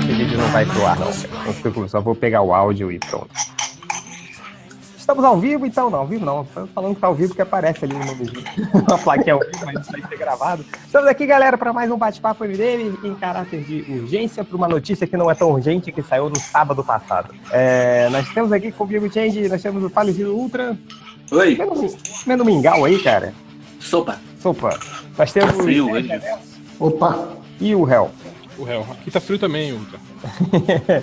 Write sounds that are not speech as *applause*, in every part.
Esse vídeo não vai pro ar, não. Se preocupe, só vou pegar o áudio e pronto. Estamos ao vivo, então? Não, ao vivo não. Tô falando que tá ao vivo que aparece ali no meu vídeo. *laughs* Uma plaquinha ao vivo, mas isso vai ser gravado. Estamos aqui, galera, para mais um bate-papo MDM em caráter de urgência para uma notícia que não é tão urgente que saiu no sábado passado. É, nós temos aqui comigo, Change, nós temos o falecido Ultra. Oi, Comendo, comendo mingau aí, cara. Sopa. Sopa. Nós temos Tá frio hoje. Opa, e o Hel. O réu. Aqui tá frio também, Ultra.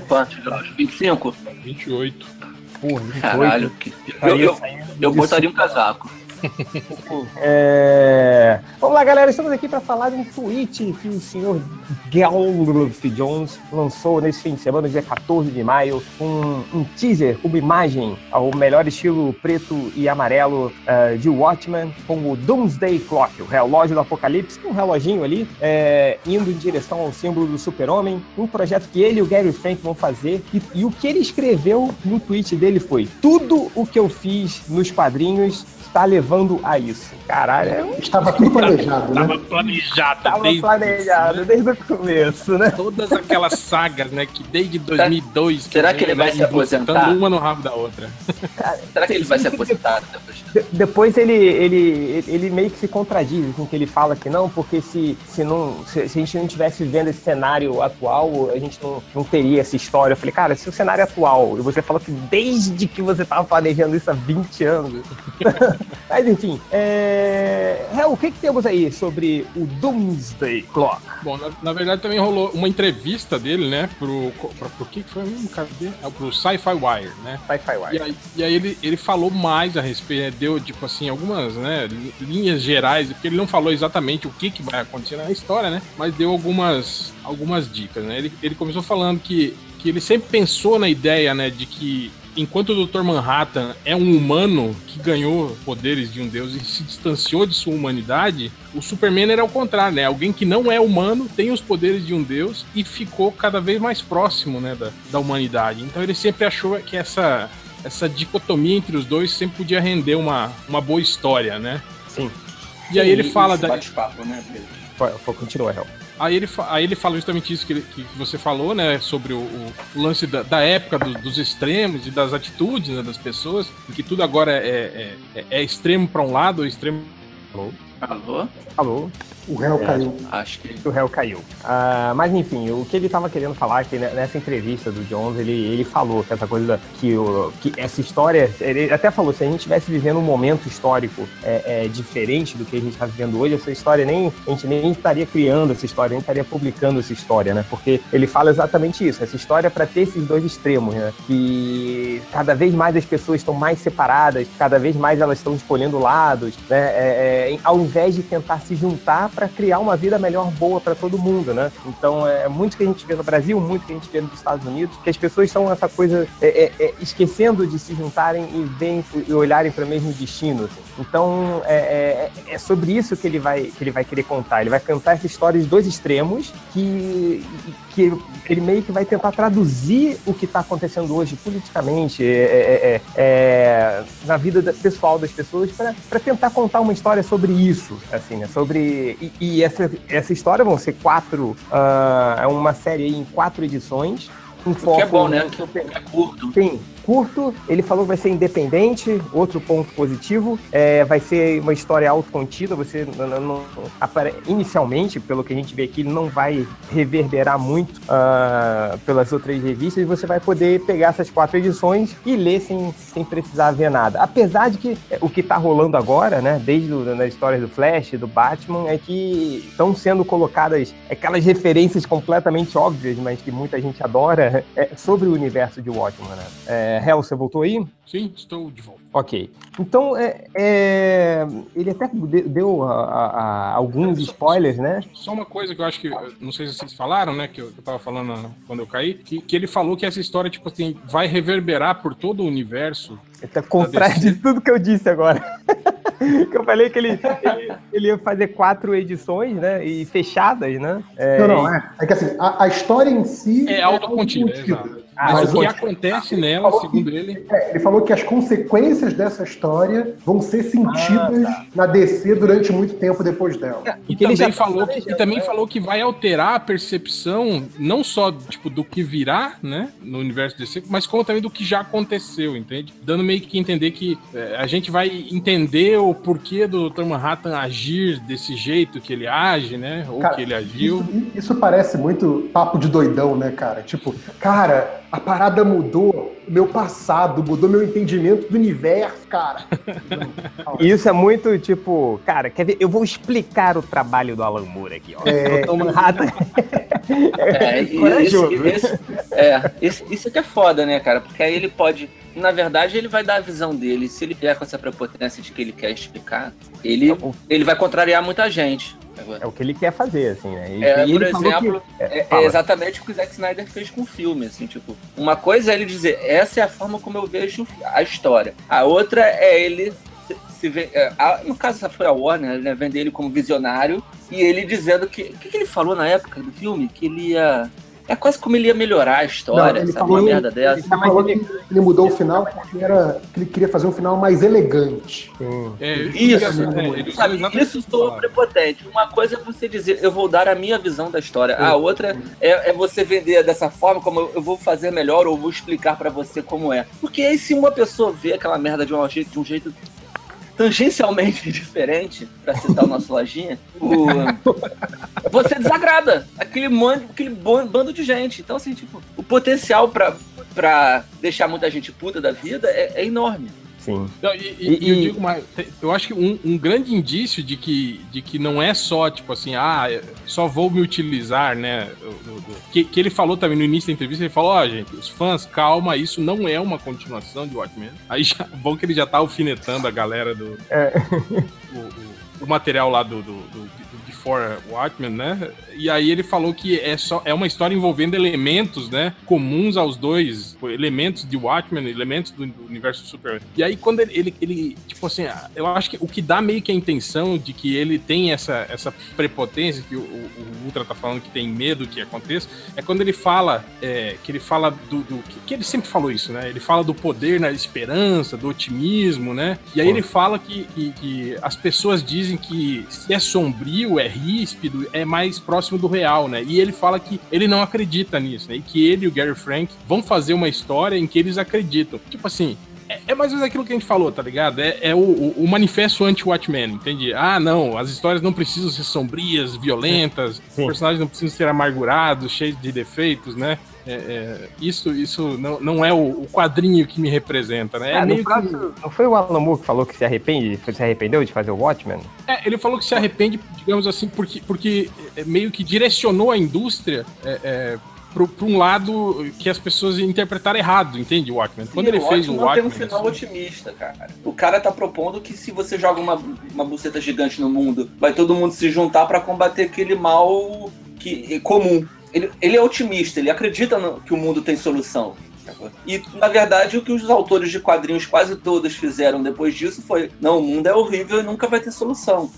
Quantos graus? 25? 28. Porra, 28. Caralho. Que... Eu, Estaria eu, eu de botaria um casaco. É... Vamos lá, galera. Estamos aqui para falar de um tweet que o senhor Galf Jones lançou nesse fim de semana, dia 14 de maio, um, um teaser, uma imagem ao melhor estilo preto e amarelo eh, de Watchmen, com o Doomsday Clock, o relógio do apocalipse, um reloginho ali, eh, indo em direção ao símbolo do super-homem, um projeto que ele e o Gary Frank vão fazer. E, e o que ele escreveu no tweet dele foi: tudo o que eu fiz nos quadrinhos está levando a isso. Caralho, é um estava tudo planejado, né? Tava planejado Tava desde planejado desde o começo, né? todas aquelas sagas, né? Que desde 2002. Será que ele vai se aposentar? Uma no rabo da outra. *laughs* Será que ele vai se aposentar depois? De- depois ele, ele, ele meio que se contradiz, assim, que ele fala que não, porque se, se, não, se, se a gente não estivesse vivendo esse cenário atual, a gente não, não teria essa história. Eu falei, cara, se o cenário é atual, e você falou que desde que você tava planejando isso há 20 anos. Mas enfim, é... Hel, o que, que temos aí sobre o Doomsday Clock? Bom, na, na verdade também rolou uma entrevista dele, né? Pro. Pra, pro que foi mesmo? Cadê? Ah, pro Sci-Fi Wire, né? Sci-Fi E Wire. aí, e aí ele, ele falou mais a respeito, né, deu tipo assim, algumas né, li- linhas gerais, porque ele não falou exatamente o que, que vai acontecer na história, né? Mas deu algumas, algumas dicas, né? Ele, ele começou falando que, que ele sempre pensou na ideia, né, de que enquanto o Dr. Manhattan é um humano que ganhou poderes de um deus e se distanciou de sua humanidade, o Superman era o contrário, né? Alguém que não é humano, tem os poderes de um deus e ficou cada vez mais próximo, né, da, da humanidade. Então ele sempre achou que essa essa dicotomia entre os dois sempre podia render uma, uma boa história, né? Sim, E aí ele fala da, bate-papo, né, Pedro? Continua, Hel. aí ele, aí ele fala justamente isso que, ele- que você falou, né? Sobre o, o- lance da, da época do- dos extremos e das atitudes né, das pessoas, em que tudo agora é, é, é- é extremo para um lado ou extremo. Alô? Falou. O réu É. caiu. Acho que. que o réu caiu. Ah, mas enfim, o que ele estava querendo falar aqui né, nessa entrevista do Jones, ele, ele falou que essa coisa que, o, que essa história, ele até falou, se a gente estivesse vivendo um momento histórico é, é, diferente do que a gente está vivendo hoje, essa história nem, a gente nem estaria criando essa história, nem estaria publicando essa história, né? Porque ele fala exatamente isso, essa história é para ter esses dois extremos, né? Que cada vez mais as pessoas estão mais separadas, cada vez mais elas estão escolhendo lados, né? É, é, ao invés de tentar se juntar para criar uma vida melhor, boa para todo mundo, né? Então é muito que a gente vê no Brasil, muito que a gente vê nos Estados Unidos, que as pessoas estão essa coisa é, é, é, esquecendo de se juntarem e verem e olharem para o mesmo destino. assim. Então é, é, é sobre isso que ele vai que ele vai querer contar. Ele vai contar essa história de dois extremos que que ele meio que vai tentar traduzir o que está acontecendo hoje politicamente, é, é, é, é, na vida da- pessoal das pessoas, para tentar contar uma história sobre isso, assim, né? Sobre e, e essa, essa história vão ser quatro, ah, é uma série em quatro edições. Um O que é bom, né? Que é curto. Sim, curto. Ele falou que vai ser independente. Outro ponto positivo. É, vai ser uma história autocontida. Você não, não- não- inicialmente, pelo que a gente vê aqui, ele não vai reverberar muito ah, pelas outras revistas. Você vai poder pegar essas quatro edições e ler sem, sem precisar ver nada. Apesar de que é, o que está rolando agora, né, desde o, nas histórias do Flash, do Batman, é que estão sendo colocadas aquelas referências completamente óbvias, mas que muita gente adora, *laughs* é, sobre o universo de Watchmen. Né? É, Hel, você voltou aí? Sim, estou de volta. Ok. Então, é, é, ele até de- deu a- a- a alguns spoilers, né? Só uma coisa que eu acho que, não sei se vocês falaram, né, que eu, que eu tava falando quando eu caí, que, que ele falou que essa história, tipo assim, vai reverberar por todo o universo. Ele tá contrário de tudo que eu disse agora. *laughs* que eu falei que ele, ele, ele ia fazer quatro edições, né? E fechadas, né? É, Não, não, é. É que assim, a, a história em si É autocontida, exato. Ah, Mas mas o que acontece nela, falou segundo que- ele. É, ele falou que as consequências dessa história vão ser sentidas na DC durante muito tempo depois dela. E que ele também, já tá falou que, e também né? falou que vai alterar a percepção não só tipo, do que virá, né, no universo DC, mas como também do que já aconteceu, entende? Dando meio que entender que é, a gente vai entender o porquê do Dr. Manhattan agir desse jeito que ele age, né, ou Cara, que ele agiu. Isso, isso parece muito papo de doidão, né, cara? Tipo, cara, a parada mudou meu passado, mudou meu entendimento do universo, cara. E isso é muito tipo, cara, quer ver? Eu vou explicar o trabalho do Alan Moore aqui, ó. É. Dr. Manhattan. É, *laughs* e Corajoso. esse, esse- é, esse- isso que é foda, né, cara? Porque aí ele pode. Na verdade, ele vai dar a visão dele. Se ele vier com essa prepotência de que ele quer explicar, ele, ele vai contrariar muita gente. É o que ele quer fazer, assim, né? E, É, e por exemplo, que- é, é fala. exatamente o que o Zack Snyder fez com o filme, assim, tipo, uma coisa é ele dizer, essa é a forma como eu vejo a história. A outra é ele se, se ver, é, a- no caso foi a Warner, né, vender ele como visionário e ele dizendo que, o que, que ele falou na época do filme? Que ele ia, é quase como ele ia melhorar a história, Não, ele sabe, falou- uma merda dessa. Ele falou que ele mudou o final porque era, que ele queria fazer um final mais elegante. Sim. É, Isso, é, Sabe, isso soa prepotente. Uma coisa é você dizer, eu vou dar a minha visão da história. A outra é, é você vender dessa forma, como eu, eu vou fazer melhor ou vou explicar pra você como é. Porque aí se uma pessoa vê aquela merda de um jeito, de um jeito tangencialmente *laughs* diferente, pra citar o nosso lojinha, o- você desagrada aquele, man- aquele bando de gente. Então, assim, tipo, o potencial pra deixar muita gente puta da vida é- é enorme. Sim. Não, e, e- E- e eu digo mais, eu acho que um, um grande indício de que, de que não é só, tipo assim, ah, eu só vou me utilizar, né? Que, que ele falou também no início da entrevista, ele falou, ó, gente, os fãs, calma, isso não é uma continuação de Watchmen. Aí já, *laughs* bom que ele já tá alfinetando a galera do. É. O, o- o material lá do, do, do, Before Watchmen, né? E aí ele falou que é só é uma história envolvendo elementos, né? Comuns aos dois, elementos de Watchmen, elementos do, do universo Super. E aí quando ele, ele, ele, tipo assim, eu acho que o que dá meio que a intenção de que ele tem essa, essa prepotência que o, o- o Ultra tá falando que tem medo que aconteça, é quando ele fala é, que ele fala do, do que, que ele sempre falou isso, né? Ele fala do poder na esperança, do otimismo, né? E aí Pô. ele fala que, que, que as pessoas dizem que se é sombrio, é ríspido, é mais próximo do real, né? E ele fala que ele não acredita nisso, né? E que ele e o Gary Frank vão fazer uma história em que eles acreditam. Tipo assim, é, é mais ou menos aquilo que a gente falou, tá ligado? É, é o, o- o manifesto anti-Watchmen, entende? Ah, não, as histórias não precisam ser sombrias, violentas, Sim. os personagens não precisam ser amargurados, cheios de defeitos, né? É, é, isso isso não, não é o, o quadrinho que me representa, né? É Ah, no meio que- Não foi o Alan Moore que falou que se arrepende, se arrependeu de fazer o Watchmen? É, ele falou que se arrepende, digamos assim, porque, porque é, meio que direcionou a indústria é, é, pro, pra um lado que as pessoas interpretaram errado, entende, o Watchmen? Quando Sim, ele fez o Watchmen tem um final assim, otimista, cara. O cara tá propondo que se você joga uma, uma buceta gigante no mundo, vai todo mundo se juntar pra combater aquele mal que, é comum. Ele, ele é otimista, ele acredita no- que o mundo tem solução. E, na verdade, o que os autores de quadrinhos quase todos fizeram depois disso foi: não, o mundo é horrível e nunca vai ter solução.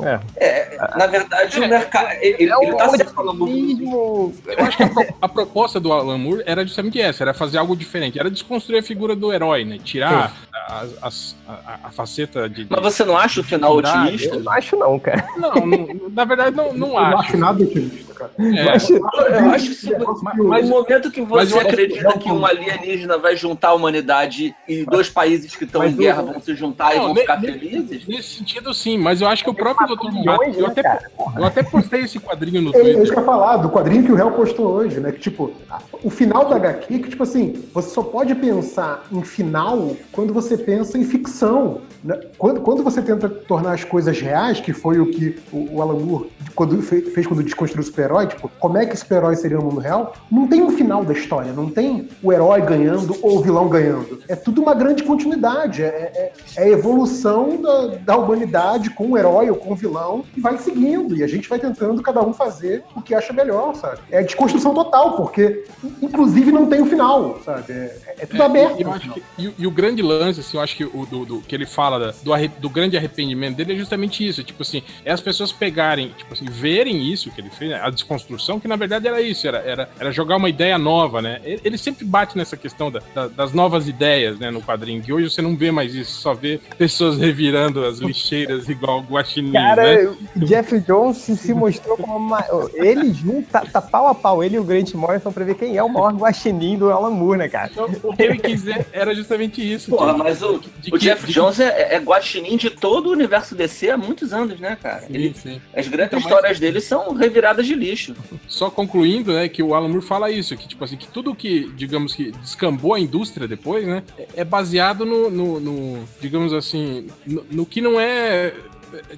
É. É, na verdade, É, o mercado. Ele, É ele tá se falando. Eu acho que a, pro- a proposta do Alan Moore era justamente essa, era fazer algo diferente, era desconstruir a figura do herói, né? Tirar as- as- a, a faceta de... de- Mas você não acha o final otimista? Eu não acho não, cara. Não, não, na verdade não, não Eu não acho. acho nada otimista, cara. É, Eu acho- Eu acho que se, mas- no momento que mas você eu acredita que- que um alienígena vai juntar a humanidade e dois países que estão em Mas guerra vão se juntar e Não, vão ne- ficar felizes? Nesse sentido, sim, mas eu acho que o próprio Dr. milhões, Manhattan, eu né, até, eu até postei esse quadrinho no É, é isso Twitter. que eu ia falar, do quadrinho que o réu postou hoje, né? Que, tipo, o final da HQ, que, tipo assim, você só pode pensar em final quando você pensa em ficção. né? Quando, quando você tenta tornar as coisas reais, que foi o que o, o Alan Moore quando fe- fez quando desconstruiu o super-herói, tipo, como é que esse super-herói seria no mundo real, não tem um final da história, não tem o herói ganhando ou o vilão ganhando. É tudo uma grande continuidade, é, é- é a evolução da, da humanidade com o herói ou com o vilão e vai seguindo, e a gente vai tentando cada um fazer o que acha melhor, sabe? É desconstrução total, porque inclusive não tem o final, sabe? É, é tudo aberto. E, eu acho que- e- e o grande lance, assim, eu acho que o do, do- que ele fala do, arre- do grande arrependimento dele é justamente isso. Tipo assim, é as pessoas pegarem, tipo assim, verem isso que ele fez, né, desconstrução, que na verdade era isso, era, era, era jogar uma ideia nova, né? Ele, ele sempre bate nessa questão da, da, das novas ideias, né, no quadrinho, que hoje você não vê mais isso, só vê pessoas *laughs* revirando as lixeiras igual guaxinim, Cara, né? Jeff Jones se mostrou como uma... Ele junto, tá, tá, pau a pau, ele e o Grant Morrison pra ver quem é o maior guaxinim do Alan Moore, né, cara? Então, o que ele quiser era justamente isso. Porra, de, mas o, de, o Jeff Jones é, é guaxinim de todo o universo DC há muitos anos, né, cara? Sim, ele, sim. As grandes então, histórias mas... dele são reviradas de Só concluindo, né, que o Alan Moore fala isso, que tipo assim, que tudo que, digamos que descambou a indústria depois, né, é baseado no, no, no digamos assim, no, no que não é,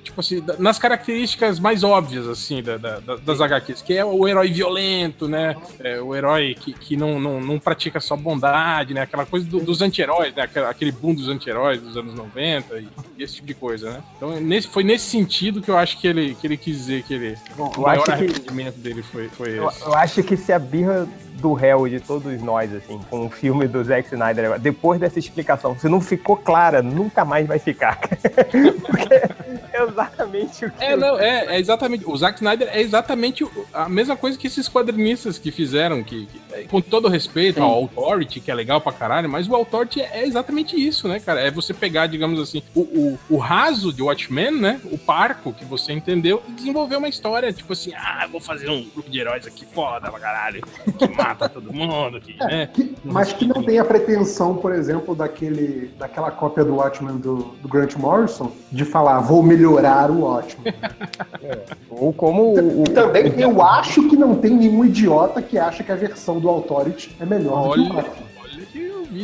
tipo assim, nas características mais óbvias, assim, da, da, das HQs, que é o herói violento, né? É, o herói que, que não, não, não pratica só bondade, né? Aquela coisa do, dos anti-heróis, né? Aquele boom dos anti-heróis dos anos 90 e, e, esse tipo de coisa, né? Então, nesse, foi nesse sentido que eu acho que ele, que ele quis dizer que ele. Bom, o maior arrependimento que... dele foi, foi eu, esse. Eu acho que se a birra do réu de todos nós, assim, com o filme do Zack Snyder, depois dessa explicação, se não ficou clara, nunca mais vai ficar. *laughs* Porque é exatamente o que. É, não, é, é exatamente. O Zack Snyder é exatamente a mesma coisa que esses quadrinistas que fizeram, que, que é, com todo respeito Sim. ao Authority, que é legal pra caralho, mas o Authority é exatamente isso, né, cara? É você pegar, digamos assim, o, o, o raso de Watchmen, né? O parco que você entendeu, e desenvolver uma história, tipo assim, ah, vou fazer um grupo de heróis aqui foda pra caralho, que mata todo mundo aqui, é, né? Que, mas que não tem a pretensão, por exemplo, daquele, daquela cópia do Watchmen do, do Grant Morrison, de falar, vou melhorar o Watchmen. *laughs* é. Ou como. O, também eu acho que não tem nenhum idiota que acha que a versão do Authority é melhor olha, do que o Watchmen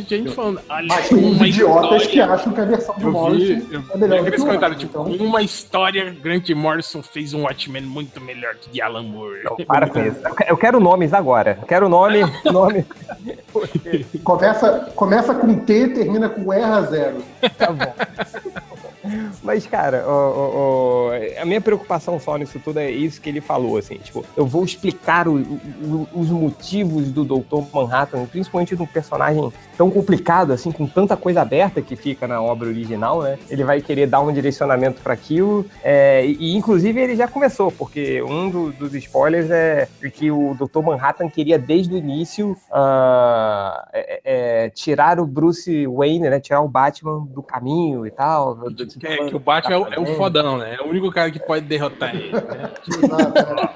vi gente falando. Mas tem uns idiotas história. que acham que a versão do eu Morrison vi, eu, é melhor. Eu que comentário, tipo, então... uma história, Grant Morrison fez um Watchmen muito melhor que de Alan Moore. Não, para com isso. Eu quero nomes agora. Eu quero nome, *laughs* nome. começa, começa com T, termina com R a zero. Tá bom. Mas, cara, o, o, a minha preocupação só nisso tudo é isso que ele falou, assim, tipo, eu vou explicar o, os motivos do Doutor Manhattan, principalmente de um personagem tão complicado, assim, com tanta coisa aberta que fica na obra original, né? Ele vai querer dar um direcionamento para aquilo, é, e, inclusive ele já começou, porque um do, dos spoilers é que o Doutor Manhattan queria desde o início uh, é, é, tirar o Bruce Wayne, né? Tirar o Batman do caminho e tal. Do, é, que o Batman é o, é o, fodão, né? É o único cara que pode derrotar ele. Né? *laughs*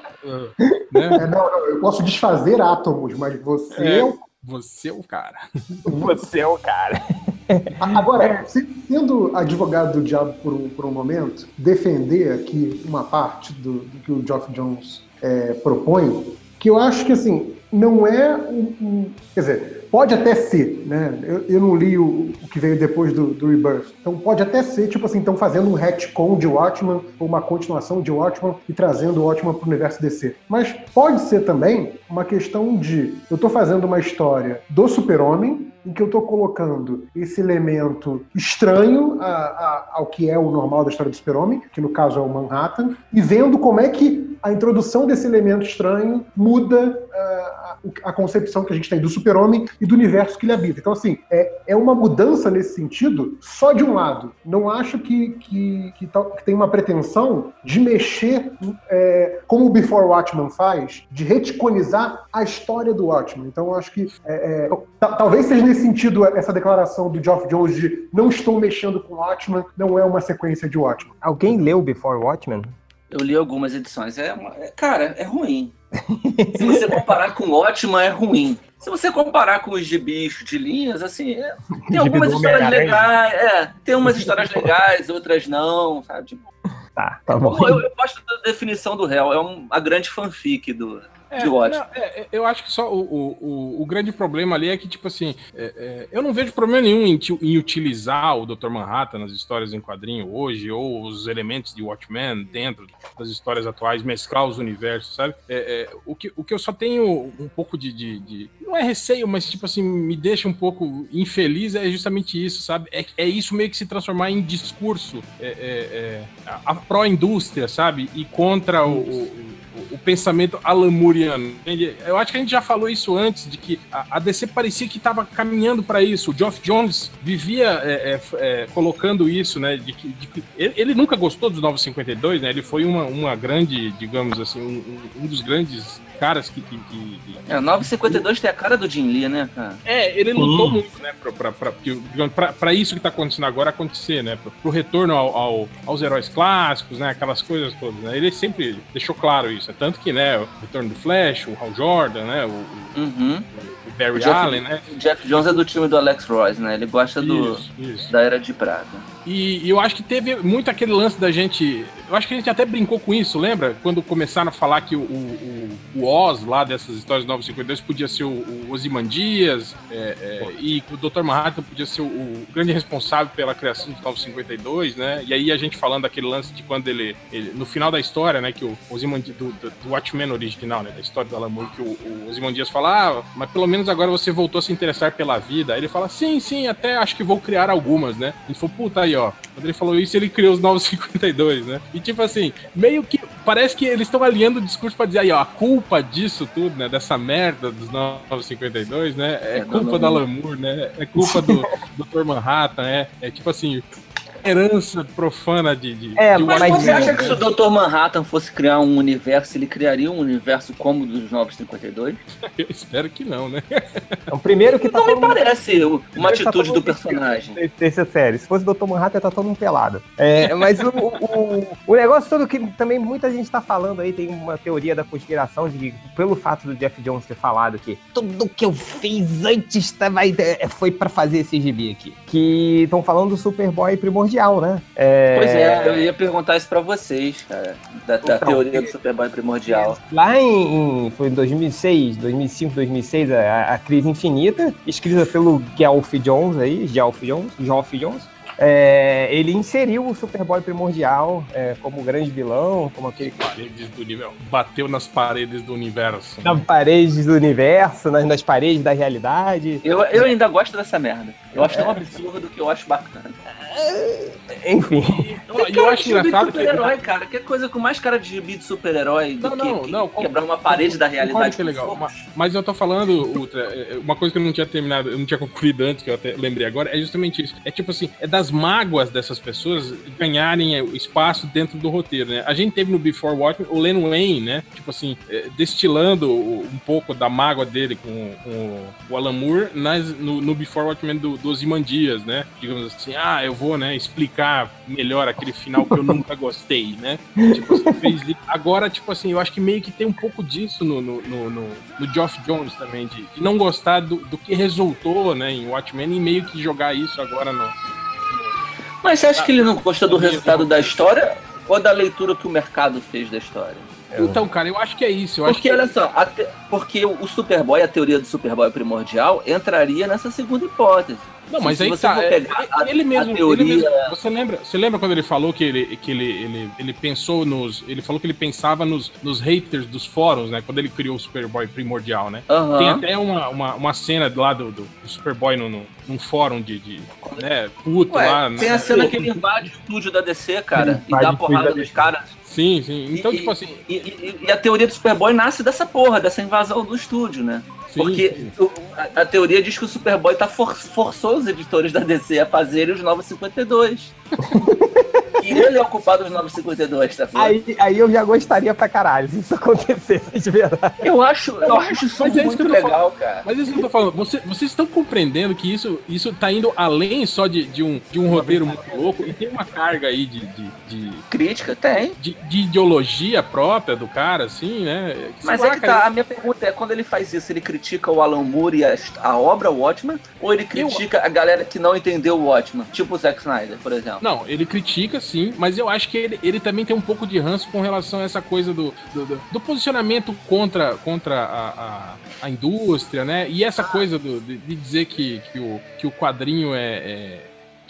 né? É, não, não, eu posso desfazer átomos, mas você é, é Você é o cara. Você é o cara. *laughs* Agora, sendo advogado do diabo por um, por um momento, defender aqui uma parte do, do que o Geoff Jones é, propõe, que eu acho que assim, não é um, um quer dizer, Pode até ser, né? Eu, eu não li o, o, que veio depois do, do Rebirth. Então pode até ser, tipo assim, estão fazendo um retcon de Watchman, ou uma continuação de Watchman e trazendo o Watchman para o universo DC. Mas pode ser também uma questão de eu estou fazendo uma história do Super-Homem, em que eu estou colocando esse elemento estranho a, a, ao que é o normal da história do Super-Homem, que no caso é o Manhattan, e vendo como é que a introdução desse elemento estranho muda uh, a, concepção que a gente tem do Super-Homem e do universo que ele habita. Então, assim, é, é uma mudança nesse sentido só de um lado. Não acho que, que, que, que tem uma pretensão de mexer, é, como o Before Watchmen faz, de reticonizar a história do Watchmen. Então, acho que é, é talvez seja nesse sentido essa declaração do Geoff Jones de não estou mexendo com Watchmen, não é uma sequência de Watchmen. Alguém leu Before Watchmen? Eu li algumas edições. É, uma, é cara, é ruim. Se você comparar com Watchmen, é ruim. Se você comparar com os gibis de linhas, assim, é, tem algumas histórias legais, é, tem umas histórias legais, outras não, sabe? Tipo, tá, tá bom. Eu, eu, gosto da definição do réu, é um, a grande fanfic do, é, não, é, é, eu acho que só o, o, o, grande problema ali é que, tipo assim, é, é eu não vejo problema nenhum em, em, utilizar o Dr. Manhattan nas histórias em quadrinho hoje, ou os elementos de Watchmen dentro das histórias atuais, mesclar os universos, sabe? É, o, que, o que eu só tenho um pouco de, de, de, Não é receio, mas, tipo assim, me deixa um pouco infeliz é justamente isso, sabe? É, é isso meio que se transformar em discurso a, a pró-indústria, sabe? E contra o, o o pensamento alamuriano. Eu acho que a gente já falou isso antes, de que a, DC parecia que estava caminhando para isso. O Geoff Jones vivia é, é, é, colocando isso, né? De que, de que ele, ele, nunca gostou dos 952, né? Ele foi uma, uma grande, digamos assim, um, um dos grandes caras que. que, que, que... É, 952 tem a cara do Jim Lee, né, cara? É, ele lutou hum. muito, né, pra, pra, pra, pra, pra, isso que tá acontecendo agora acontecer, né? Pro, pro retorno ao, ao, aos heróis clássicos, né? Aquelas coisas todas, né? Ele sempre deixou claro isso. Tanto que, né, o retorno do Flash, o Hal Jordan, né? O, uhum. o, o Barry Jeff, Allen, né? Jeff Jones é do time do Alex Royce, né? Ele gosta do, isso, isso. da Era de Prata. E, eu acho que teve muito aquele lance da gente. Eu acho que a gente até brincou com isso, lembra? Quando começaram a falar que o, o, o Oz lá dessas histórias 952 podia ser o, o Ozymandias é, é, e o Dr. Manhattan podia ser o, o, grande responsável pela criação do 952, né? E aí a gente falando daquele lance de quando ele, ele no final da história, né? Que o Ozymandias, do, do, do Watchmen original, né? Da história do Alan que o, o Ozymandias fala, ah, mas pelo menos agora você voltou a se interessar pela vida. Aí ele fala, sim, sim, até acho que vou criar algumas, né? Ele falou, puta aí, ó. Quando ele falou isso, ele criou os 952, *laughs* né? E tipo assim, meio que parece que eles estão alinhando o discurso pra dizer aí, ó, a culpa disso tudo, né? Dessa merda dos 952, né? É, é culpa da Lamour, né? É culpa *laughs* do Dr. Manhattan, é, é tipo assim, herança profana de. de é, de mas você acha que se o Dr. Manhattan fosse criar um universo, ele criaria um universo como o dos 952? Eu espero que não, né? o primeiro que tá Não me parece mundo... uma tá atitude tá do personagem. É sério. Se fosse o Dr. Manhattan, tá todo mundo pelado. É, mas o, o, o, negócio todo que também muita gente tá falando aí, tem uma teoria da conspiração de que, pelo fato do Jeff Jones ter falado que tudo que eu fiz antes tava, é, foi para fazer esse gibi aqui. Que estão falando do Superboy primordial primordial, né? É... Pois é, eu ia perguntar isso pra vocês, cara, da, da então, teoria do Superboy primordial. Lá em, em, foi em 2006, 2005, 2006, a, a Crise Infinita, escrita pelo Geoff Jones aí, Geoff Jones, Geoff Jones, é, ele inseriu o Superboy primordial é, como grande vilão, como aquele. Paredes do universo. Bateu nas paredes do universo. Nas paredes do universo, nas, nas paredes da realidade. Eu, eu ainda gosto dessa merda. Eu acho tão absurdo que eu acho bacana. *laughs* Enfim. Eu, acho engraçado super -herói, que... cara. Que coisa com mais cara de gibi de super-herói do não, que, não, que quebrar uma parede da realidade. Que é legal. Mas, mas, eu tô falando, Ultra, é, é, uma coisa que eu não tinha terminado, eu não tinha concluído antes, que eu até lembrei agora, é justamente isso. É tipo assim, é das mágoas dessas pessoas ganharem espaço dentro do roteiro, né? A gente teve no Before Watchmen o Len Wayne, né? Tipo assim, destilando um pouco da mágoa dele com, com o Alan Moore nas, no, no Before Watchmen do, dos Imandias, né? Digamos assim, ah, eu vou, né, explicar melhor aquele final que eu nunca gostei, né? Tipo, assim, fez... Agora, tipo assim, eu acho que meio que tem um pouco disso no, no, no, no, no Geoff Jones também, de, de não gostar do, do que resultou, né, em Watchmen e meio que jogar isso agora no. Mas você acha que ele não gosta do resultado da história ou da leitura que o mercado fez da história? Então, cara, eu acho que é isso. Eu porque, que... olha só, te... porque o Superboy, a teoria do Superboy primordial, entraria nessa segunda hipótese. Não, mas aí tá. É, ele mesmo, teoria... ele mesmo, Você lembra, você lembra quando ele falou que ele, que ele, ele, ele pensou nos. Ele falou que ele pensava nos, nos haters dos fóruns, né? Quando ele criou o Superboy primordial, né? Uhum. Tem até uma, uma, uma cena lá do, do, do Superboy no, no, num fórum de. de né, puto Ué, lá. Tem né? a cena que ele invade o estúdio da DC, cara, e dá porrada nos caras. Sim, sim. Então, e, tipo assim. E, e, e, a teoria do Superboy nasce dessa porra, dessa invasão do estúdio, né? Porque sim. A, a, teoria diz que o Superboy tá for, forçou os editores da DC a fazerem os 952. *laughs* E ele é o culpado dos 952, tá aí, aí eu já gostaria pra caralho se isso acontecesse de verdade. Eu acho, eu acho isso mas é muito legal, falando. cara. Mas é isso que eu tô falando. Você, vocês estão compreendendo que isso, isso tá indo além só de, de, um, de um roteiro muito louco e tem uma carga aí de. de, de Crítica, tem. De, de, ideologia própria do cara, assim, né? Mas é que tá, a minha pergunta é: quando ele faz isso, ele critica o Alan Moore e a, a obra Watchman? Ou ele critica eu... a galera que não entendeu o Watchman? Tipo o Zack Snyder, por exemplo? Não, ele critica sim, mas eu acho que ele, ele também tem um pouco de ranço com relação a essa coisa do, do, do, do posicionamento contra, contra a, a, a, indústria, né? E essa coisa do, de, de dizer que, que, o, que o quadrinho é, é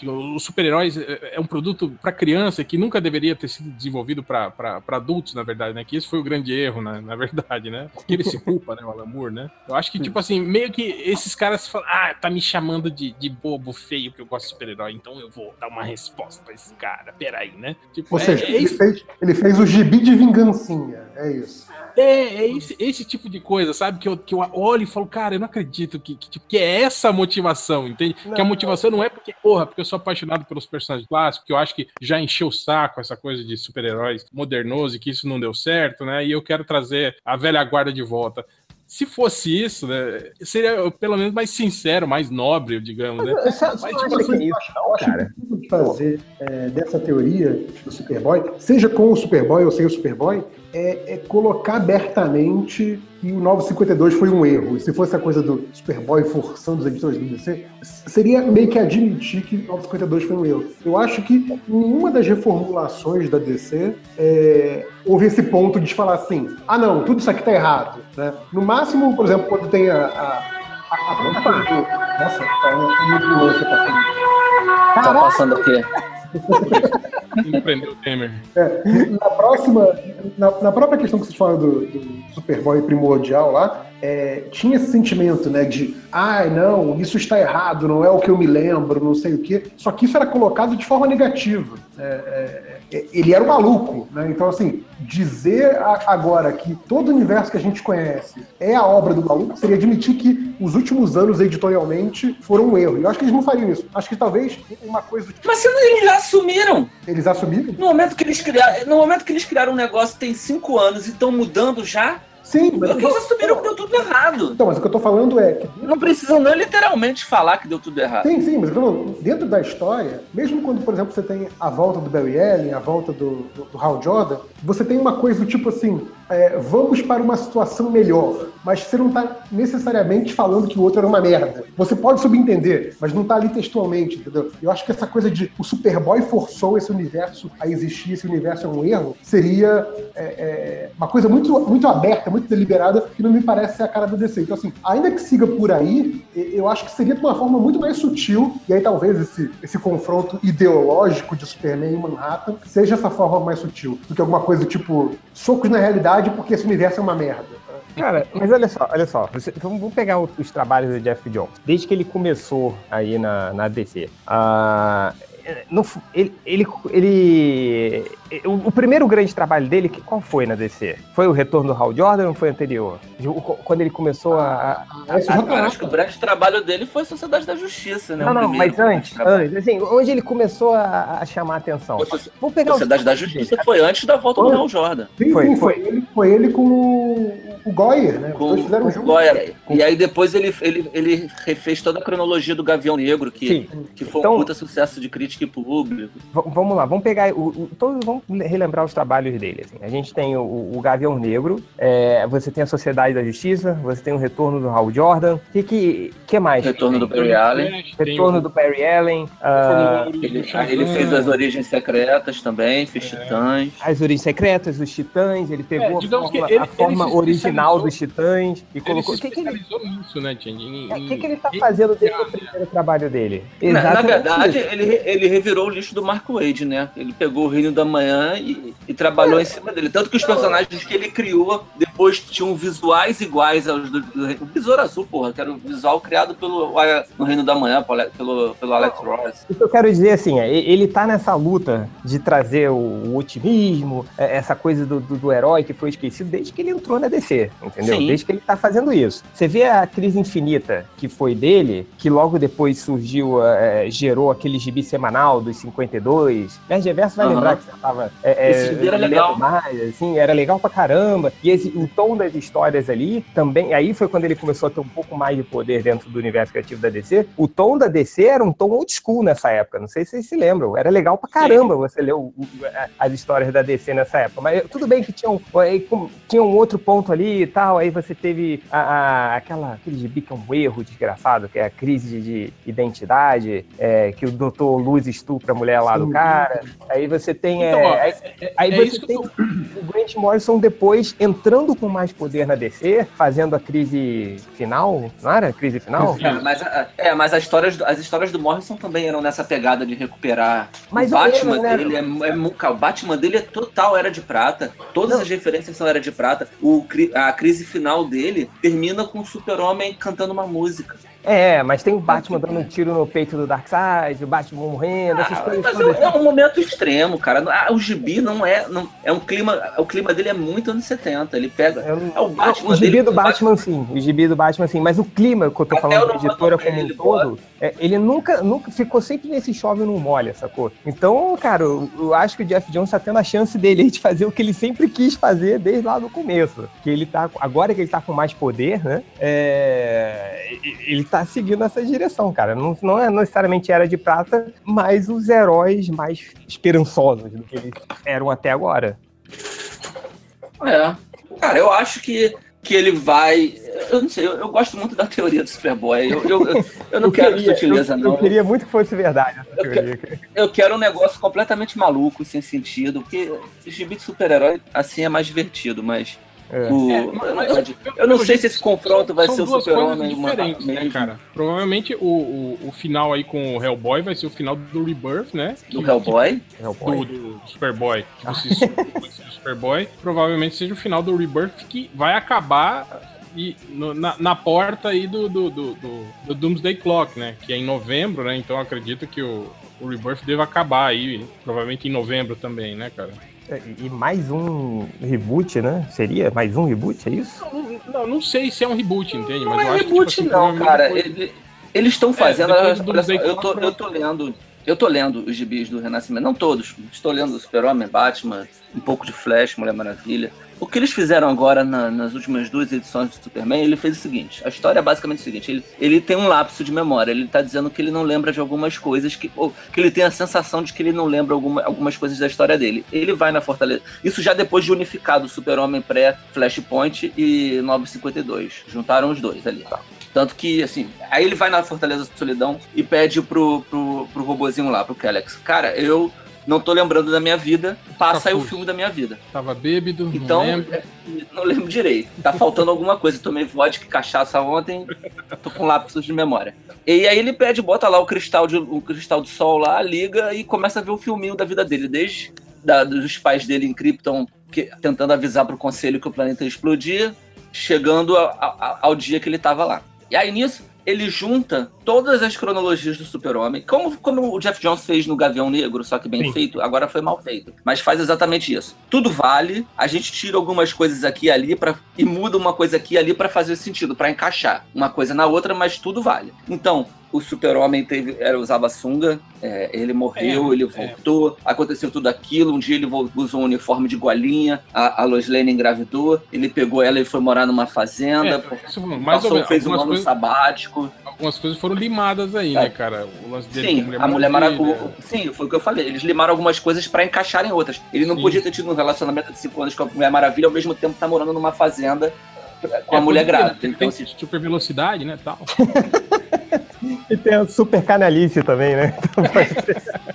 os super-heróis é, é um produto para criança que nunca deveria ter sido desenvolvido para adultos, na verdade, né? Que esse foi o grande erro, né? na verdade, né? Que ele se culpa, né? O Alan Moore, né? Eu acho que, tipo assim, meio que esses caras falam, ah, tá me chamando de, de bobo feio que eu gosto de super-herói, então eu vou dar uma resposta pra esse cara, peraí, né? Tipo, Ou é, seja, é ele, fez, ele fez o gibi de vingancinha. É isso. É, é esse, esse tipo de coisa, sabe? Que eu, que eu olho e falo, cara, eu não acredito que, que, que é essa a motivação, entende? Não, que a motivação não é porque, porra, porque eu sou apaixonado pelos personagens clássicos, que eu acho que já encheu o saco essa coisa de super-heróis modernoso e que isso não deu certo, né? E eu quero trazer a velha guarda de volta se fosse isso, né, seria pelo menos mais sincero, mais nobre, digamos, né? Mas, Mas tipo, assim, eu acho cara. Fazer é, dessa teoria do Superboy, seja com o Superboy ou sem o Superboy, é, é, colocar abertamente que o 952 foi um erro. E se fosse a coisa do Superboy forçando os editores do DC, seria meio que admitir que o 952 foi um erro. Eu acho que em uma das reformulações da DC é, houve esse ponto de falar assim: ah, não, tudo isso aqui tá errado. Né? No máximo, por exemplo, quando tem a. a, a, a... Nossa, tá muito longe passando. Tá passando o quê? Empreendeu o Temer. É, na próxima, na, na, própria questão que vocês falaram do, do Superboy primordial lá, é, tinha esse sentimento, né, de, ai, ah, não, isso está errado, não é o que eu me lembro, não sei o quê. Só que isso era colocado de forma negativa. É, é, é ele era um maluco, né? Então, assim, dizer agora que todo o universo que a gente conhece é a obra do maluco seria admitir que os últimos anos editorialmente foram um erro. E eu acho que eles não fariam isso. Acho que talvez uma coisa. Tipo... Mas eles já assumiram. Eles assumiram? No momento que eles criaram, no momento que eles criaram um negócio tem cinco anos e estão mudando já. Sim, mas. Porque eles assumiram que deu tudo errado. Então, mas o que eu tô falando é que. Não precisam não literalmente falar que deu tudo errado. Sim, sim, mas eu tô falando, dentro da história, mesmo quando, por exemplo, você tem a volta do Barry Allen, a volta do, do, do Hal Jordan, você tem uma coisa do tipo assim: é, vamos para uma situação melhor, mas você não está necessariamente falando que o outro era uma merda. Você pode subentender, mas não está ali textualmente, entendeu? Eu acho que essa coisa de o Superboy forçou esse universo a existir, esse universo é um erro, seria é, é, uma coisa muito, muito aberta, muito deliberada, que não me parece ser a cara do DC. Então, assim, ainda que siga por aí, eu acho que seria de uma forma muito mais sutil, e aí talvez esse, esse confronto ideológico de Superman em Manhattan seja essa forma mais sutil, do que alguma coisa tipo socos na realidade porque esse universo é uma merda. Cara, mas olha só, olha só. vamos pegar os trabalhos do Jeff Jones. Desde que ele começou aí na, na DC. Uh, no, ele, ele, ele o, o, primeiro grande trabalho dele, qual foi na DC? Foi o retorno do Hal Jordan ou foi anterior? Quando ele começou a. a, a, a acho que o grande trabalho dele foi a Sociedade da Justiça, né? Não, não, mas antes, antes, assim, onde ele começou a, chamar a atenção. Vamos pegar Sociedade da Justiça foi antes da volta foi. do Hal Jordan. Sim, foi, sim, foi. Foi, ele, foi ele com o, o Goyer, né? Com, Os fizeram junto. Goyer. E aí depois ele, ele, ele refez toda a cronologia do Gavião Negro, que, que foi então, um puta sucesso de crítica e público. Vamos lá, vamos pegar. O, o, todos, vamos relembrar os trabalhos dele. Assim. A gente tem o, o Gavião Negro, é, você tem a Sociedade da Justiça, você tem o Retorno do Hal Jordan. O que, que, que mais? Retorno do Perry Allen. Retorno do Perry Allen. Ele, ele, fez as Origens Secretas também, fez é. Titãs. As Origens Secretas, os Titãs, ele pegou é, a forma, ele, a forma original dos Titãs e colocou. O que, que ele nisso, né, O que, que ele tá fazendo desde o primeiro trabalho dele? Na, na verdade, ele, ele revirou o lixo do Mark Wade, né? Ele pegou o Reino da Manhã e e, trabalhou é. em cima dele. Tanto que os personagens que ele criou depois tinham visuais iguais aos do, do, do Besouro Azul, porra, que era o visual criado pelo no Reino da Manhã, pelo, pelo Alex Ross. O que eu quero dizer assim, é, ele tá nessa luta de trazer o, o otimismo, é, essa coisa do, do, do, herói que foi esquecido desde que ele entrou na DC, entendeu? Sim. Desde que ele tá fazendo isso. Você vê a crise infinita que foi dele, que logo depois surgiu, é, gerou aquele gibi semanal dos 52. Nerd Reverso vai uhum. lembrar que você tava. É, é, esse era legal. Mais, assim, era legal pra caramba. E esse, o tom das histórias ali também. Aí foi quando ele começou a ter um pouco mais de poder dentro do universo criativo da DC. O tom da DC era um tom old school nessa época. Não sei se vocês se lembram. Era legal pra caramba Sim. você ler o, o, as histórias da DC nessa época. Mas tudo bem que tinha um, tinha um outro ponto ali e tal. Aí você teve a, a, aquela, aquele gibi que é um erro desgraçado, que é a crise de identidade, é, que o Doutor Luz estupra a mulher lá Sim. do cara. Aí você tem. Então, é, ó, aí, é, aí é você tem o Grant Morrison depois entrando com mais poder na DC, fazendo a crise final, não era? A crise final? É, mas, é, mas as, histórias, as histórias do Morrison também eram nessa pegada de recuperar. Mas o Batman né? dele é, é, O Batman dele é total era de prata. Todas não. as referências são era de prata. O, a crise final dele termina com o Super-Homem cantando uma música. É, mas tem o Batman dando um tiro no peito do Darkseid, o Batman morrendo, essas Ah, coisas mas é, é um momento extremo, cara. Ah, o gibi não é. Não, é um clima. O clima dele é muito anos 70. Ele pega. Não- É o Batman o gibi dele do com Batman, sim. O gibi do Batman, sim. Mas o clima que eu tô falando da editora como ele um todo, é, ele nunca, nunca ficou sempre nesse chove não molha, sacou? Então, cara, eu, eu acho que o Jeff Jones tá tendo a chance dele de fazer o que ele sempre quis fazer desde lá do começo. Que ele tá. Agora que ele tá com mais poder, né? é, ele tá seguindo essa direção, cara. Não, não é necessariamente Era de Prata, mas os heróis mais esperançosos do que eles eram até agora. É. Cara, eu acho que, que ele vai. Eu não sei, eu, eu gosto muito da teoria do Superboy. Eu, eu, eu, eu não quero sutileza, eu, não. Eu queria muito que fosse verdade essa Eu teoria. Eu quero um negócio completamente maluco, sem sentido, porque gibi de super-herói assim é mais divertido, mas. É. o- É, eu, mas- não- mas- eu não sei se esse confronto vai ser o duas super-homem coisas uma- diferentes, né, cara? Provavelmente o, o, o final aí com o Hellboy vai ser o final do Rebirth, né? Do Que- Hellboy. Hellboy. do, do Superboy, que do Superboy, provavelmente seja o final do Rebirth que vai acabar e no- na, na porta aí do, do, do, do- do Doomsday Clock, né? Que é em novembro, né? Então eu acredito que o, o Rebirth deva acabar aí, provavelmente em novembro também, né, cara? É, E mais um reboot, né? Seria mais um reboot, é isso? Não, não, não sei se é um reboot, entende? Não Mas eu é acho que, reboot, tipo assim, não, provavelmente cara. depois- Ele- eles estão fazendo. depois olha, do olha só, Doomsday eu, tô, eu tô lendo. Eu tô lendo os gibis do Renascimento, não todos. Estou lendo Super-Homem, Batman, um pouco de Flash, Mulher Maravilha. O que eles fizeram agora na- nas últimas duas edições do Superman, ele fez o seguinte: a história é basicamente o seguinte: ele, ele tem um lapso de memória, ele tá dizendo que ele não lembra de algumas coisas, que, ou que ele tem a sensação de que ele não lembra alguma, algumas coisas da história dele. Ele vai na Fortaleza. Isso já depois de unificado o Super-Homem pré-Flashpoint e 952. Juntaram os dois ali. Tá? Tanto que, assim, aí ele vai na Fortaleza da Solidão e pede pro, pro, pro robozinho lá, pro Kellex. Cara, eu não tô lembrando da minha vida, passa aí o filme da minha vida. Tava bêbado, Então, não lembro. é, não lembro direito. Tá faltando alguma coisa. Tomei vodka e cachaça ontem, tô com lapsos de memória. E aí ele pede, bota lá o cristal, de, o cristal do sol lá, liga e começa a ver o filminho da vida dele, desde da, dos pais dele em Krypton, que- tentando avisar pro conselho que o planeta ia explodir, chegando a- a- ao dia que ele tava lá. E aí nisso, ele junta todas as cronologias do Super-Homem, como, como o Jeff Jones fez no Gavião Negro, só que bem Sim. feito, agora foi mal feito. Mas faz exatamente isso. Tudo vale, a gente tira algumas coisas aqui e ali pra, e muda uma coisa aqui e ali para fazer sentido, para encaixar uma coisa na outra, mas tudo vale. Então, o Super-Homem teve, era, usava sunga, é, ele morreu, É, ele voltou, aconteceu tudo aquilo. Um dia ele usou um uniforme de golinha, a, a Lois Lane engravidou, ele pegou ela e foi morar numa fazenda, É, mais ou passou, menos, fez um ano coisas- sabático. algumas coisas foram limadas aí, É. né, cara? O lance dele Sim, a Mulher Maravilha. Sim, foi o que eu falei. Eles limaram algumas coisas pra encaixar em outras. Ele não Sim. podia ter tido um relacionamento de 5 anos com a Mulher Maravilha ao mesmo tempo tá morando numa fazenda com a É, mulher porque grávida. Então, tem assim, super velocidade, né, tal. *laughs* E tem a super canalice também, né? Então. *laughs*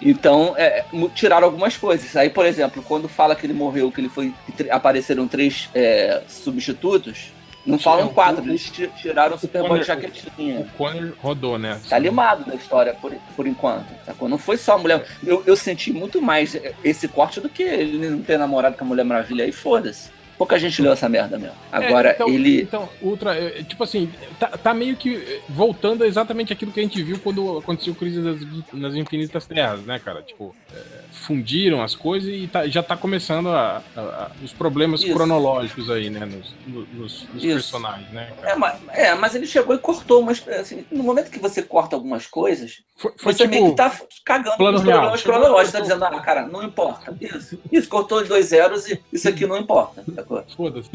Então, é, tiraram algumas coisas. Aí, por exemplo, quando fala que ele morreu, que ele foi. que tr- apareceram três é, substitutos, não falam o- quatro, eles ti- tiraram o Superboy Conner- já que ele tinha. O Conner rodou, né? Tá limado da história por, por enquanto. Sacou? Não foi só a mulher. Eu, eu senti muito mais esse corte do que ele não ter namorado com a Mulher Maravilha aí, foda-se. Pouca gente leu essa merda mesmo. Agora, É, então, ele. Então, Ultra, é, tipo assim, tá, tá meio que é, voltando a exatamente aquilo que a gente viu quando aconteceu Crise das, nas Infinitas Terras, né, cara? Tipo, é, fundiram as coisas e tá- já tá começando a- a- a- os problemas Isso. cronológicos aí, né, nos, no- nos- nos personagens, né, cara? É mas, é, mas ele chegou e cortou umas. Assim, no momento que você corta algumas coisas, Foi, foi você meio tipo, que tá cagando plano os real. problemas cronológicos. Tá dizendo, ah, cara, não importa. Isso. Isso, cortou os dois zeros e isso aqui não importa. Sacou? foda-se.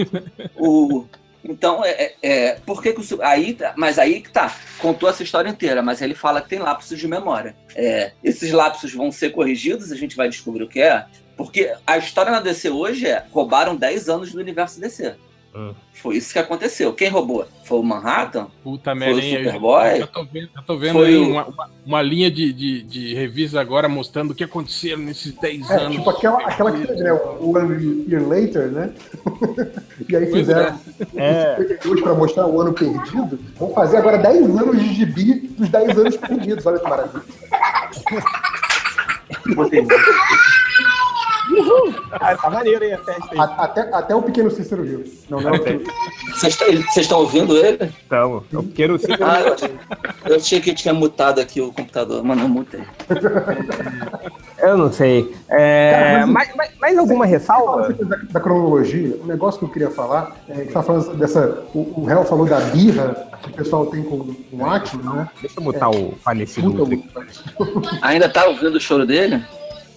O, então, é, é, é, por que, que o aí, tá- Mas aí que tá, contou essa história inteira, mas ele fala que tem lapsos de memória. É, esses lapsos vão ser corrigidos, a gente vai descobrir o que é, porque a história na DC hoje é roubaram 10 anos do universo DC. Hum. Foi isso que aconteceu. Quem roubou? Foi o Manhattan? Puta Foi o merda? Eu já- Superboy? Já tô vendo, já tô vendo Foi aí o- uma, uma, uma linha de, de, de revista agora mostrando o que aconteceu nesses 10 É, anos. tipo aquela, aquela que né, o One Year Later, né? *laughs* e aí fizeram É. 52 para mostrar o ano perdido. Vamos fazer agora 10 anos de gibi dos 10 anos perdidos. Olha que maravilha. Ah, tá maneiro aí a festa aí. Até, até o pequeno Cícero viu. Não, não. Vocês estão ouvindo ele? Estamos. O pequeno Cícero. Ah, eu, achei, eu achei que tinha mutado aqui o computador, mas não mutei. Eu não sei. É, Cara, mas, mais, mais alguma ressalva? Da, da, cronologia, um negócio que eu queria falar, é, que tá falando dessa. O, o Hell falou da birra que o pessoal tem com, com o Atman, né? Deixa eu botar é, o falecido. Ainda tá ouvindo o choro dele?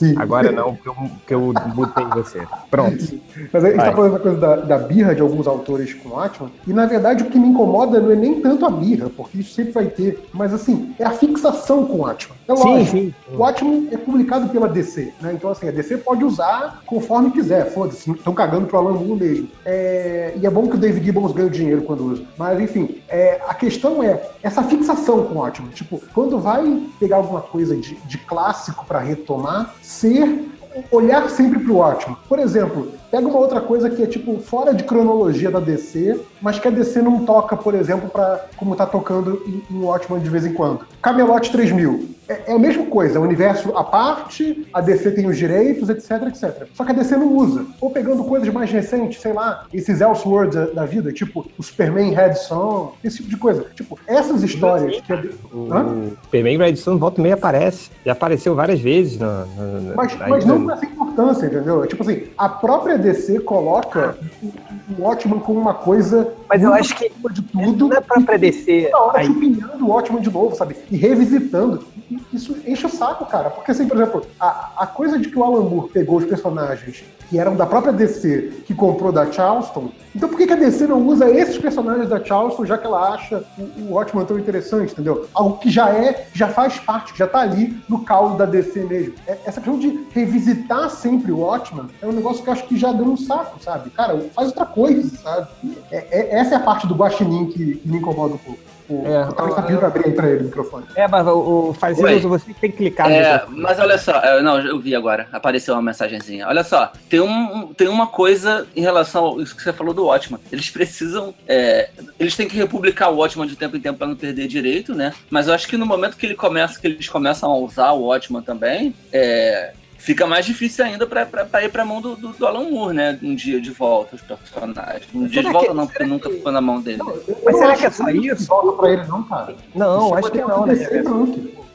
Sim. Agora não, porque eu, porque eu botei você. Pronto. Mas a gente está falando da coisa da, da, birra de alguns autores com o Atman, e na verdade o que me incomoda não é nem tanto a birra, porque isso sempre vai ter, mas assim, é a fixação com o Atman. É lógico, sim, sim. o Atman é publicado pela DC, né? Então assim, a DC pode usar conforme quiser, foda-se, estão cagando pro Alan Moore mesmo. É... E é bom que o David Gibbons ganhe dinheiro quando usa. Mas enfim, é... a questão é essa fixação com o Atman. Tipo, quando vai pegar alguma coisa de, de clássico para retomar, ser olhar sempre para o ótimo. Por exemplo, pega uma outra coisa que é tipo fora de cronologia da DC, mas que a DC não toca, por exemplo, para como tá tocando em, em Watchmen de vez em quando. Camelot 3000. É, é a mesma coisa, é um universo à parte, a DC tem os direitos, etc, etc. Só que a DC não usa. Ou pegando coisas mais recentes, sei lá, esses Elseworlds da, da vida, tipo o Superman Red Son, esse tipo de coisa. Tipo, essas histórias que a O Hã? Superman Red Son volta e meia aparece. Já apareceu várias vezes. Na, na, mas, mas não com essa importância, entendeu? Tipo assim, a própria DC coloca o Watchman como uma coisa. Mas eu acho que de tudo. Não é pra DC. Na hora chupinhando o Watchman de novo, sabe? E revisitando. Isso enche o saco, cara. Porque, assim, por exemplo, a, a coisa de que o Alan Moore pegou os personagens que eram da própria DC, que comprou da Charleston. Então por que, a DC não usa esses personagens da Charleston, já que ela acha o, o tão interessante, entendeu? Algo que já é, já faz parte, que já tá ali no caldo da DC mesmo. É, essa questão de revisitar sempre o Watchman é um negócio que eu acho que já deu um saco, sabe? Cara, faz outra coisa, sabe? É, é, essa é a parte do Guaxinim que, que me incomoda um pouco. O, é, o tá pedindo abrir aí pra ele o microfone. É, mas o, o Fazendo, você tem que clicar. É, mas olha só, eu, não, eu vi agora, apareceu uma mensagenzinha. Olha só, tem, um, tem uma coisa em relação ao isso que você falou do Watchman. Eles precisam, é, eles têm que republicar o Watchman de tempo em tempo para não perder direito, né? Mas eu acho que no momento que ele começa, que eles começam a usar o Watchman também, é, fica mais difícil ainda pra ir pra mão do, do, do, Alan Moore, né? Um dia de volta, os personagens. Um dia de volta que, não, porque nunca ficou na mão dele. Não, mas será que é só isso? Volta pra ele não, cara. Não, isso acho que não, né?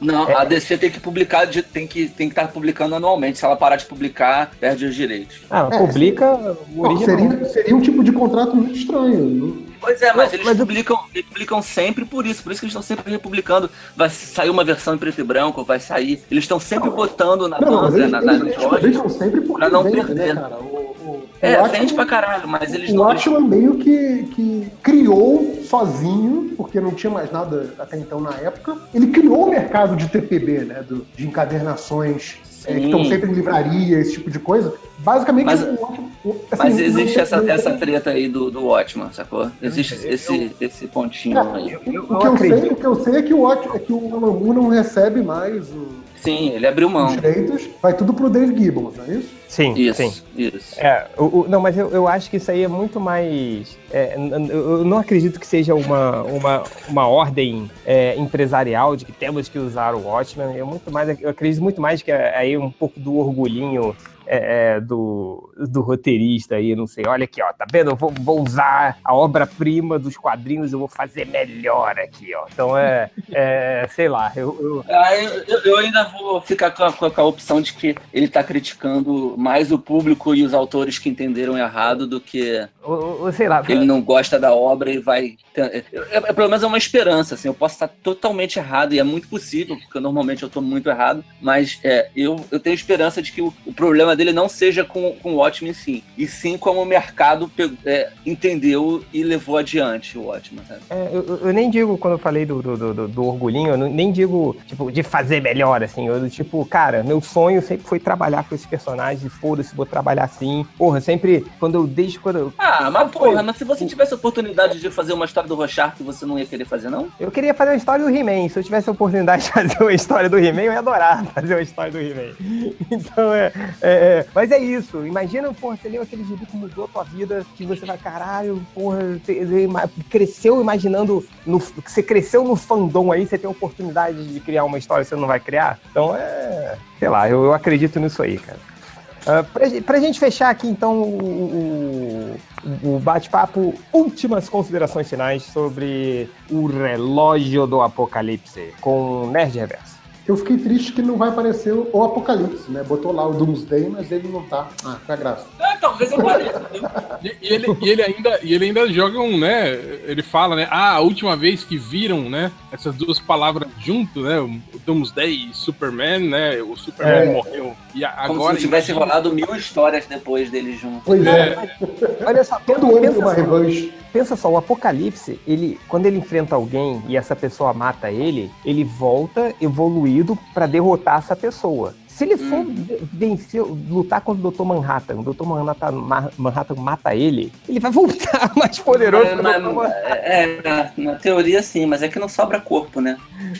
Não, é. a DC tem que publicar, tem que tem que estar tá publicando anualmente. Se ela parar de publicar, perde os direitos. Ah, é, publica não, seria, seria um tipo de contrato muito estranho. Pois é, mas eles mas publicam, eles publicam sempre por isso, por isso que eles estão sempre republicando. Vai sair uma versão em preto e branco, vai sair. Eles estão sempre botando na não, banda, eles, na, na, eles, eles sempre pra não vende, né, perder. Né, cara? O, é, o vende pra caralho, mas eles o não. O Watchman meio que, que criou sozinho, porque não tinha mais nada até então na época. Ele criou o mercado de TPB, né? Do, de encadernações é, que estão sempre em livraria, esse tipo de coisa. Basicamente, mas, o, assim, mas existe essa, essa treta aí do, do Watchman, sacou? Existe eu, esse, esse pontinho é, aí. Eu, eu, o, que eu sei, o que eu sei é que o, Watch, é que o Alan Moore não recebe mais o, Sim, ele abriu mão. Os direitos, vai tudo pro Dave Gibbons, não é isso? Sim, isso, sim. Isso. É, o, o, não, mas eu, eu acho que isso aí é muito mais. É, eu não acredito que seja uma, uma, uma ordem é, empresarial de que temos que usar o Watchmen. Eu, muito mais, eu acredito muito mais que é aí um pouco do orgulhinho é, é, do, do roteirista aí, não sei. Olha aqui, ó, tá vendo? Eu vou, vou usar a obra-prima dos quadrinhos, eu vou fazer melhor aqui, ó. Então é, é sei lá. Eu, eu... Ah, eu, eu, ainda vou ficar com a, com a, opção de que ele tá criticando mais o público e os autores que entenderam errado do que. Ou, ou sei lá. Ele não gosta da obra e vai. É, é, pelo menos é uma esperança, assim. Eu posso estar totalmente errado e é muito possível, porque normalmente eu tô muito errado, mas é, eu, eu tenho esperança de que o, o problema dele não seja com, com o Watchmen, sim, e sim como o mercado é, entendeu e levou adiante o Watchmen. É, eu, eu, nem digo, quando eu falei do, do, do, do orgulhinho, eu nem digo, tipo, de fazer melhor, assim. Eu, tipo, cara, meu sonho sempre foi trabalhar com esse personagem, foda-se, vou trabalhar assim. Porra, sempre, quando eu, desde quando eu... Ah, mas porra, mas se você tivesse a oportunidade de fazer uma história do Rochark, você não ia querer fazer, não? Eu queria fazer uma história do He-Man. Se eu tivesse a oportunidade de *laughs* fazer uma história do He-Man, eu ia adorar fazer uma história do He-Man. *laughs* Então, é, é, é, mas é isso. Imagina, porra, você leu aquele gibi que mudou a tua vida, que você vai, caralho, porra, cresceu imaginando, no, você cresceu no fandom aí, você tem a oportunidade de criar uma história que você não vai criar. Então é, sei lá, eu, eu acredito nisso aí, cara. Uh, pra, pra gente fechar aqui, então, o, o, o bate-papo, últimas considerações finais sobre o relógio do apocalipse com Nerd Reverso. Eu fiquei triste que não vai aparecer o Apocalipse, né? Botou lá o Doomsday, mas ele não tá. Ah, a graça. Talvez apareça. *laughs* e, e, ele, e, ele ainda, e ele ainda joga um, né? Ele fala, né? Ah, a última vez que viram, né? Essas duas palavras junto, né? O Doomsday e Superman, né? O Superman é. morreu. E agora, Como se tivesse imagina... rolado mil histórias depois deles juntos. Pois é. é. Olha só, todo ano uma revanche. Pensa só, o Apocalipse, ele, quando ele enfrenta alguém e essa pessoa mata ele, ele volta evoluído para derrotar essa pessoa. Se ele for uhum. vencer, lutar contra o Dr. Manhattan, o Dr. Manhattan, Manhattan mata ele, ele vai voltar *laughs* mais poderoso. É, é, na, na, teoria sim, mas é que não sobra corpo, né?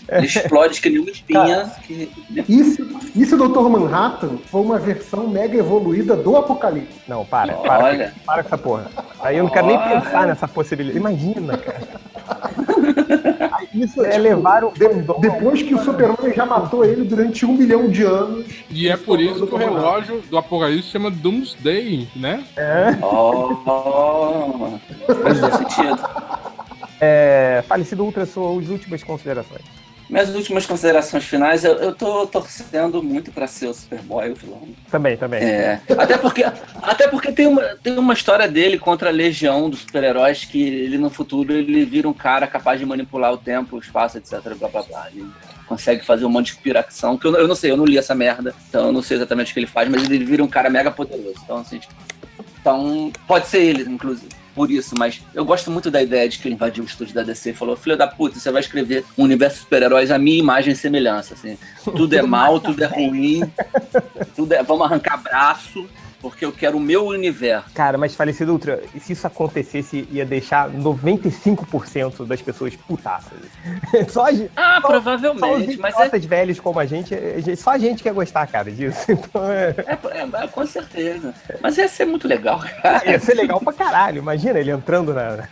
Ele explode que nem uma espinha. que... Isso, isso Dr. Manhattan foi uma versão mega evoluída do Apocalipse. Não, para, para, Olha. para com essa porra. Aí eu não quero nem pensar nessa possibilidade. Imagina, cara. *laughs* Isso é levar o. De, depois que o Superman já matou ele durante um milhão de anos. E é por isso que o relógio do Apocalipse chama Doomsday, né? É. Oh, oh. faz sentido. É, falecido Ultra, suas últimas considerações. Minhas últimas considerações finais, eu, eu tô torcendo muito para ser o Superboy, o vilão. Também, também. É, até porque, até porque tem, uma, tem uma história dele contra a legião dos super-heróis que ele no futuro ele vira um cara capaz de manipular o tempo, o espaço, etc. Blá, blá, blá. Ele consegue fazer um monte de piração, que eu, eu não sei, eu não li essa merda, então eu não sei exatamente o que ele faz, mas ele vira um cara mega poderoso. Então, assim, então pode ser ele, inclusive por isso, mas eu gosto muito da ideia de que ele invadiu o estúdio da DC e falou: Filho da puta, você vai escrever um universo de super-heróis a minha imagem e semelhança. Assim. *laughs* Tudo é mal, tudo é ruim, tudo é. Vamos arrancar braço porque eu quero o meu universo. Cara, mas falecido Ultra, se isso acontecesse, ia deixar 95% das pessoas putaças. *laughs* só a gente, Ah, só, provavelmente. Só mas é... velhos como a gente, só a gente quer gostar, cara, disso. *laughs* Então, é... É, é, com certeza. Mas ia ser muito legal, *laughs* cara. Ia ser legal pra caralho. Imagina ele entrando na.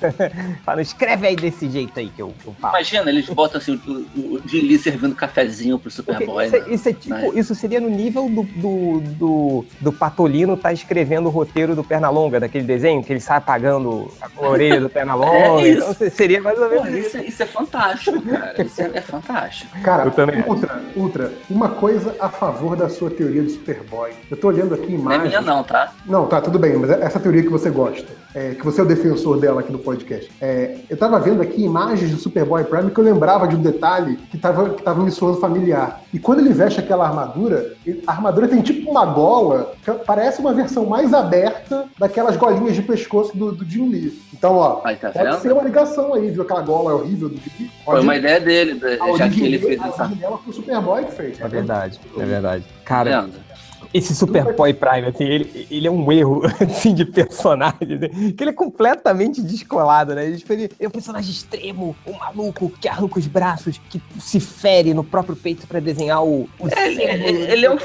Falando, escreve aí desse jeito aí que eu, eu falo. Imagina, eles botam assim, o, o Jim Lee servindo cafezinho pro Superboy. Isso, é, né? isso, é tipo, isso seria no nível do, do, do, do Patolino tá escrevendo o roteiro do Pernalonga, daquele desenho, que ele sai apagando a orelha do Pernalonga. *laughs* É então seria mais ou menos Pô, isso. Isso é fantástico, cara. Isso é, é fantástico. Cara, eu também Ultra, Ultra, uma coisa a favor da sua teoria do Superboy. Eu tô olhando aqui imagens. Não é minha não, tá? Não, tá, tudo bem, mas é essa teoria que você gosta. É, que você é o defensor dela aqui no podcast. É, eu tava vendo aqui imagens do Superboy Prime que eu lembrava de um detalhe que tava, que tava me soando familiar. E quando ele veste aquela armadura, a armadura tem tipo uma gola, que parece uma versão mais aberta daquelas golinhas de pescoço do, do Jim Lee. Então, ó, aí, tá pode ser uma ligação aí, viu? Aquela gola horrível do Jim Lee. Foi uma ideia dele, já que ele fez essa. A foi o Superboy que fez. Tá é verdade, é verdade. Cara, esse Superboy Prime, assim, ele, ele é um erro, *laughs* assim, de personagem, né? que ele é completamente descolado, né? Ele, tipo, ele é um personagem extremo, um maluco que arranca os braços, que se fere no próprio peito para desenhar o... o é, ele, ele, é um...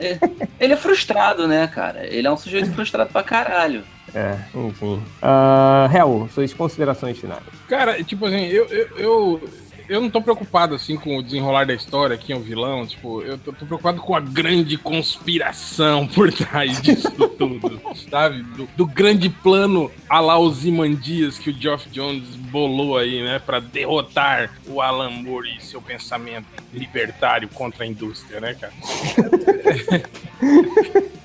É, ele é frustrado, né, cara? Ele é um sujeito frustrado pra caralho. É, enfim. Uh, Hel, suas considerações finais. Cara, tipo assim, eu, eu, eu eu não tô preocupado assim com o desenrolar da história, quem é o vilão, tipo, eu tô, tô preocupado com a grande conspiração *laughs* por trás disso tudo, sabe? Do, do, grande plano a lá os Imandias que o Geoff Jones bolou aí, né, para derrotar o Alan Moore e seu pensamento libertário contra a indústria, né, cara? *laughs*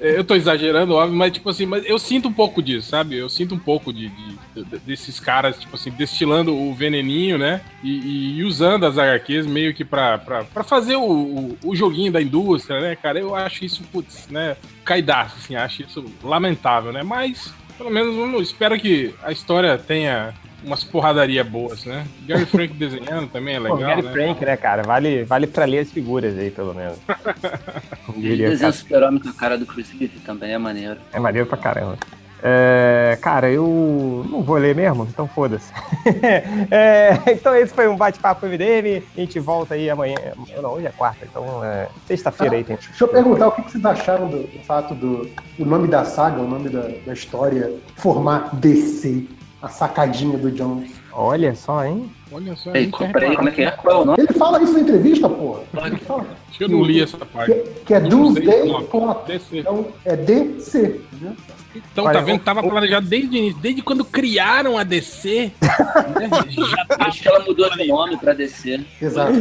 Eu tô exagerando, óbvio, mas tipo assim, mas eu sinto um pouco disso, sabe? Eu sinto um pouco de, de desses caras, tipo assim, destilando o veneninho, né? E, e usando as HQs meio que pra, pra, pra fazer o, o, o, joguinho da indústria, né, cara? Eu acho isso, putz, né? Caidaço, assim, acho isso lamentável, né? Mas, pelo menos, vamos, espero que a história tenha umas porradaria boas, né? Gary *laughs* Frank desenhando também é legal. Pô, Gary né? Frank, né, cara? Vale, vale pra ler as figuras aí, pelo menos. *laughs* Desenho super-homem com a cara do Chris Reeve também é maneiro. É maneiro pra caramba. É, cara, eu não vou ler mesmo, então foda-se. *laughs* é, então esse foi um bate-papo MDM. A gente volta aí amanhã. Não, hoje é quarta, então é sexta-feira ah, aí tem. Deixa eu perguntar o que vocês acharam do, do fato do o nome da saga, o nome da, da história formar DC a sacadinha do Jones. Olha só, hein? Olha só. Ei, tinha peraí, como é que é? Qual é o nome? Ele fala isso na entrevista, pô. Ele fala Acho que eu não li essa parte. que, que é Doomsday não. Clock. DC. Então, é DC. né? Então, Olha, tá vendo? Tava o- planejado desde o início, desde quando criaram a DC. né? *laughs* Já tá Acho que ela mudou de nome pra descer. Exato.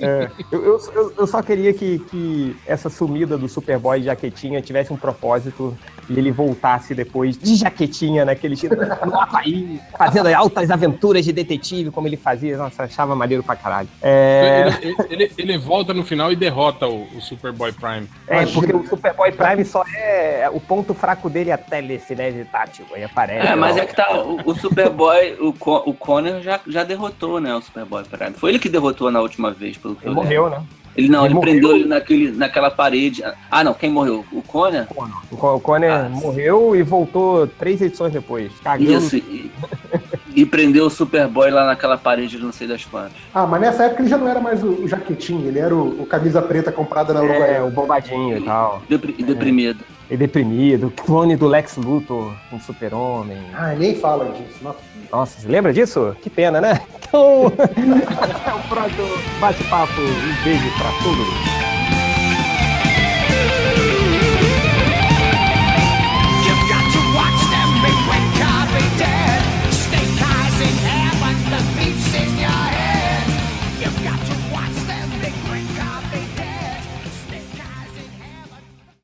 É, eu, eu, eu- eu só queria que, que essa sumida do Superboy de jaquetinha tivesse um propósito e ele voltasse depois de jaquetinha naquele no Havaí, fazendo altas aventuras de detetive, como ele fazia. Nossa, achava maneiro pra caralho. É, Ele, ele- ele volta no final e derrota o, o Superboy Prime. é, porque o Superboy Prime só é. O ponto fraco dele é a telecinese tátil. Aí aparece. É, mas ó. é que tá. O, o Superboy, o, Con- o Connor já, já derrotou, né? O Superboy Prime. Foi ele que derrotou na última vez, pelo que Ele eu lembro. morreu, né? Ele não, Ele ele, prendeu ele naquele, naquela parede. Ah, não, quem morreu? O Connor? O Con- o Conner Ah, morreu e voltou três edições depois. Cagando. Isso, e, e prendeu o Superboy lá naquela parede, não sei das quantas. Ah, mas nessa época ele já não era mais o, o jaquetinho, ele era o, o camisa preta comprada na Uruguai. É, o bombadinho e tal. Depri- deprimido. E deprimido, clone do Lex Luthor com Super-Homem. Ah, nem fala disso. Nossa. Nossa, você lembra disso? Que pena, né? *laughs* Então, até *laughs* o próximo bate-papo. Um beijo pra todos.